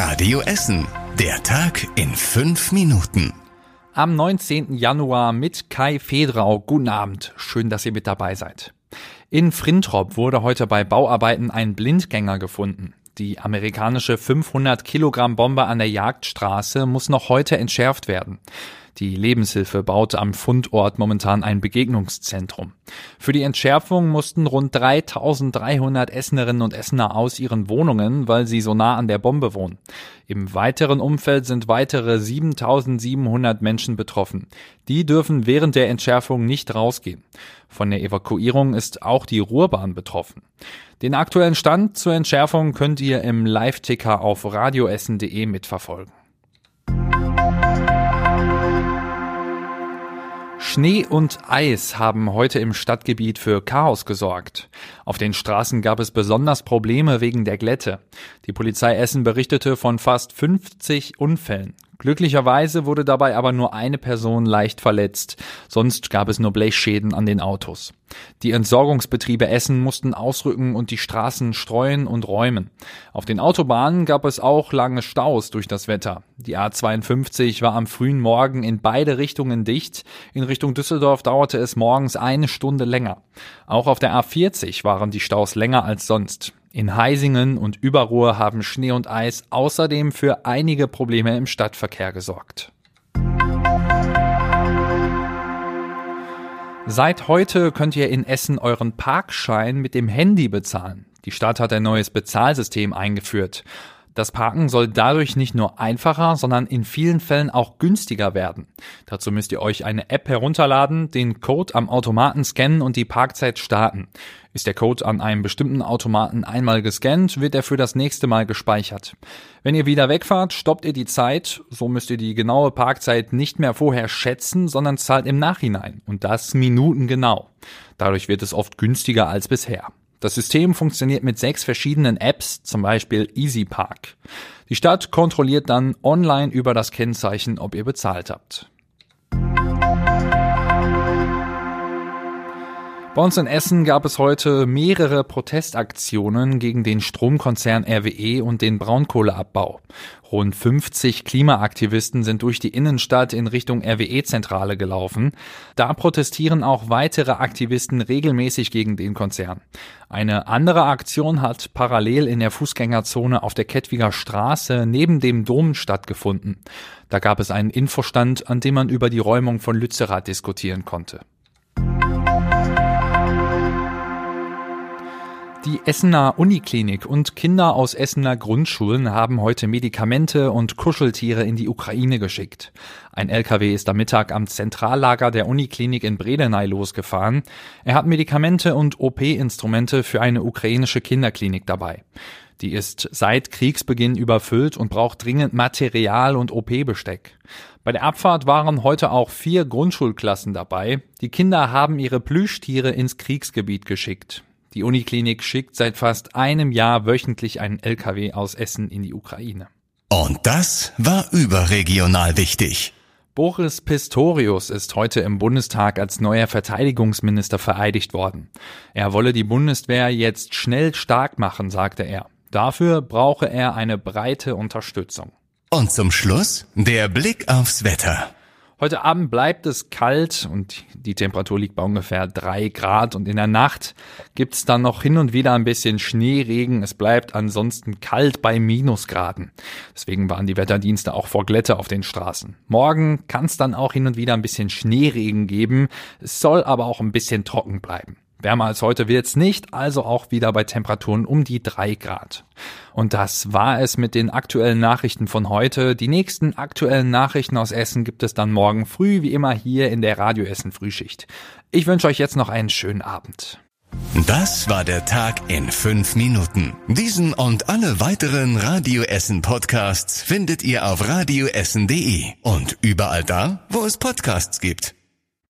Radio Essen. Der Tag in fünf Minuten. Am 19. Januar mit Kai Fedrau. Guten Abend. Schön, dass ihr mit dabei seid. In Frintrop wurde heute bei Bauarbeiten ein Blindgänger gefunden. Die amerikanische 500 Kilogramm Bombe an der Jagdstraße muss noch heute entschärft werden. Die Lebenshilfe baut am Fundort momentan ein Begegnungszentrum. Für die Entschärfung mussten rund 3300 Essenerinnen und Essener aus ihren Wohnungen, weil sie so nah an der Bombe wohnen. Im weiteren Umfeld sind weitere 7700 Menschen betroffen. Die dürfen während der Entschärfung nicht rausgehen. Von der Evakuierung ist auch die Ruhrbahn betroffen. Den aktuellen Stand zur Entschärfung könnt ihr im Live-Ticker auf radioessen.de mitverfolgen. Schnee und Eis haben heute im Stadtgebiet für Chaos gesorgt. Auf den Straßen gab es besonders Probleme wegen der Glätte. Die Polizei Essen berichtete von fast 50 Unfällen. Glücklicherweise wurde dabei aber nur eine Person leicht verletzt, sonst gab es nur Blechschäden an den Autos. Die Entsorgungsbetriebe Essen mussten ausrücken und die Straßen streuen und räumen. Auf den Autobahnen gab es auch lange Staus durch das Wetter. Die A52 war am frühen Morgen in beide Richtungen dicht. In Richtung Düsseldorf dauerte es morgens eine Stunde länger. Auch auf der A40 waren die Staus länger als sonst. In Heisingen und Überruhr haben Schnee und Eis außerdem für einige Probleme im Stadtverkehr gesorgt. Seit heute könnt ihr in Essen euren Parkschein mit dem Handy bezahlen. Die Stadt hat ein neues Bezahlsystem eingeführt. Das Parken soll dadurch nicht nur einfacher, sondern in vielen Fällen auch günstiger werden. Dazu müsst ihr euch eine App herunterladen, den Code am Automaten scannen und die Parkzeit starten. Ist der Code an einem bestimmten Automaten einmal gescannt, wird er für das nächste Mal gespeichert. Wenn ihr wieder wegfahrt, stoppt ihr die Zeit, so müsst ihr die genaue Parkzeit nicht mehr vorher schätzen, sondern zahlt im Nachhinein. Und das minutengenau. Dadurch wird es oft günstiger als bisher. Das System funktioniert mit sechs verschiedenen Apps, zum Beispiel EasyPark. Die Stadt kontrolliert dann online über das Kennzeichen, ob ihr bezahlt habt. Bei uns in Essen gab es heute mehrere Protestaktionen gegen den Stromkonzern RWE und den Braunkohleabbau. Rund 50 Klimaaktivisten sind durch die Innenstadt in Richtung RWE-Zentrale gelaufen. Da protestieren auch weitere Aktivisten regelmäßig gegen den Konzern. Eine andere Aktion hat parallel in der Fußgängerzone auf der Kettwiger Straße neben dem Dom stattgefunden. Da gab es einen Infostand, an dem man über die Räumung von Lützerath diskutieren konnte. Die Essener Uniklinik und Kinder aus Essener Grundschulen haben heute Medikamente und Kuscheltiere in die Ukraine geschickt. Ein LKW ist am Mittag am Zentrallager der Uniklinik in Bredeney losgefahren. Er hat Medikamente und OP-Instrumente für eine ukrainische Kinderklinik dabei. Die ist seit Kriegsbeginn überfüllt und braucht dringend Material und OP-Besteck. Bei der Abfahrt waren heute auch vier Grundschulklassen dabei. Die Kinder haben ihre Plüschtiere ins Kriegsgebiet geschickt. Die Uniklinik schickt seit fast einem Jahr wöchentlich einen LKW aus Essen in die Ukraine. Und das war überregional wichtig. Boris Pistorius ist heute im Bundestag als neuer Verteidigungsminister vereidigt worden. Er wolle die Bundeswehr jetzt schnell stark machen, sagte er. Dafür brauche er eine breite Unterstützung. Und zum Schluss der Blick aufs Wetter. Heute Abend bleibt es kalt und die Temperatur liegt bei ungefähr drei Grad und in der Nacht gibt's dann noch hin und wieder ein bisschen Schneeregen. Es bleibt ansonsten kalt bei Minusgraden. Deswegen waren die Wetterdienste auch vor Glätte auf den Straßen. Morgen kann es dann auch hin und wieder ein bisschen Schneeregen geben. Es soll aber auch ein bisschen trocken bleiben. Wärmer als heute wird's nicht, also auch wieder bei Temperaturen um die drei Grad. Und das war es mit den aktuellen Nachrichten von heute. Die nächsten aktuellen Nachrichten aus Essen gibt es dann morgen früh, wie immer hier in der Radio Essen Frühschicht. Ich wünsche euch jetzt noch einen schönen Abend. Das war der Tag in fünf Minuten. Diesen und alle weiteren Radio Essen Podcasts findet ihr auf radioessen.de und überall da, wo es Podcasts gibt.